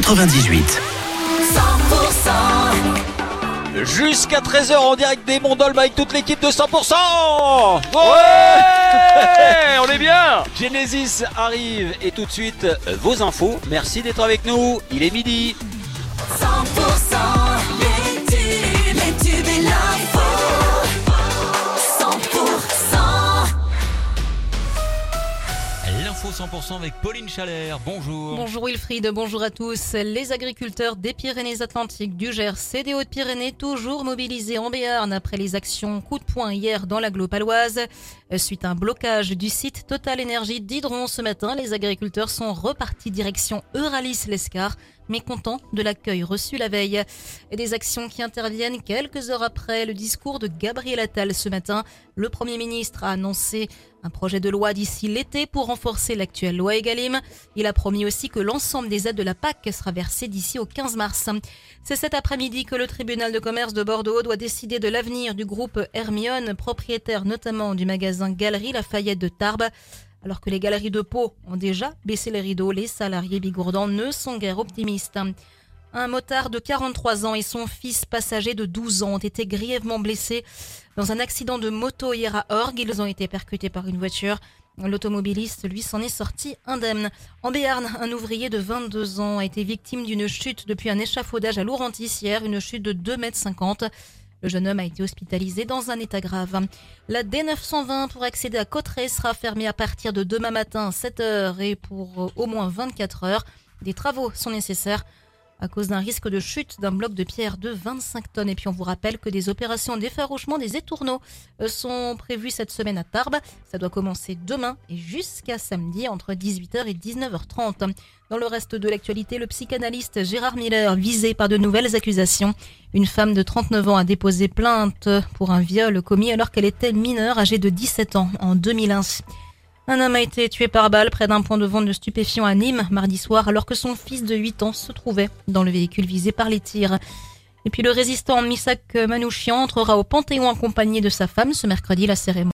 98. Jusqu'à 13h en direct des Mondolmes avec toute l'équipe de 100% Ouais On est bien Genesis arrive et tout de suite vos infos. Merci d'être avec nous. Il est midi. 100% 100% avec Pauline Chalère. Bonjour. Bonjour Wilfried, bonjour à tous. Les agriculteurs des Pyrénées-Atlantiques, du Gers et des Hautes-Pyrénées, toujours mobilisés en Béarn après les actions coup de poing hier dans l'agglo paloise. Suite à un blocage du site Total Énergie d'Hydron ce matin, les agriculteurs sont repartis direction Euralis-Lescar, mécontents de l'accueil reçu la veille. Et des actions qui interviennent quelques heures après le discours de Gabriel Attal ce matin. Le Premier ministre a annoncé un projet de loi d'ici l'été pour renforcer l'actuelle loi Egalim. Il a promis aussi que l'ensemble des aides de la PAC sera versé d'ici au 15 mars. C'est cet après-midi que le tribunal de commerce de Bordeaux doit décider de l'avenir du groupe Hermione, propriétaire notamment du magasin Galerie Lafayette de Tarbes. Alors que les galeries de Pau ont déjà baissé les rideaux, les salariés bigourdans ne sont guère optimistes. Un motard de 43 ans et son fils passager de 12 ans ont été grièvement blessés dans un accident de moto hier à Orgue. Ils ont été percutés par une voiture. L'automobiliste, lui, s'en est sorti indemne. En Béarn, un ouvrier de 22 ans a été victime d'une chute depuis un échafaudage à Laurentis une chute de 2,50 mètres. Le jeune homme a été hospitalisé dans un état grave. La D920 pour accéder à Cotteret sera fermée à partir de demain matin à 7h et pour au moins 24 heures. Des travaux sont nécessaires à cause d'un risque de chute d'un bloc de pierre de 25 tonnes. Et puis on vous rappelle que des opérations d'effarouchement des étourneaux euh, sont prévues cette semaine à Tarbes. Ça doit commencer demain et jusqu'à samedi entre 18h et 19h30. Dans le reste de l'actualité, le psychanalyste Gérard Miller, visé par de nouvelles accusations. Une femme de 39 ans a déposé plainte pour un viol commis alors qu'elle était mineure âgée de 17 ans en 2001. Un homme a été tué par balle près d'un point de vente de stupéfiants à Nîmes mardi soir alors que son fils de 8 ans se trouvait dans le véhicule visé par les tirs. Et puis le résistant Misak Manouchian entrera au Panthéon accompagné de sa femme ce mercredi. La cérémonie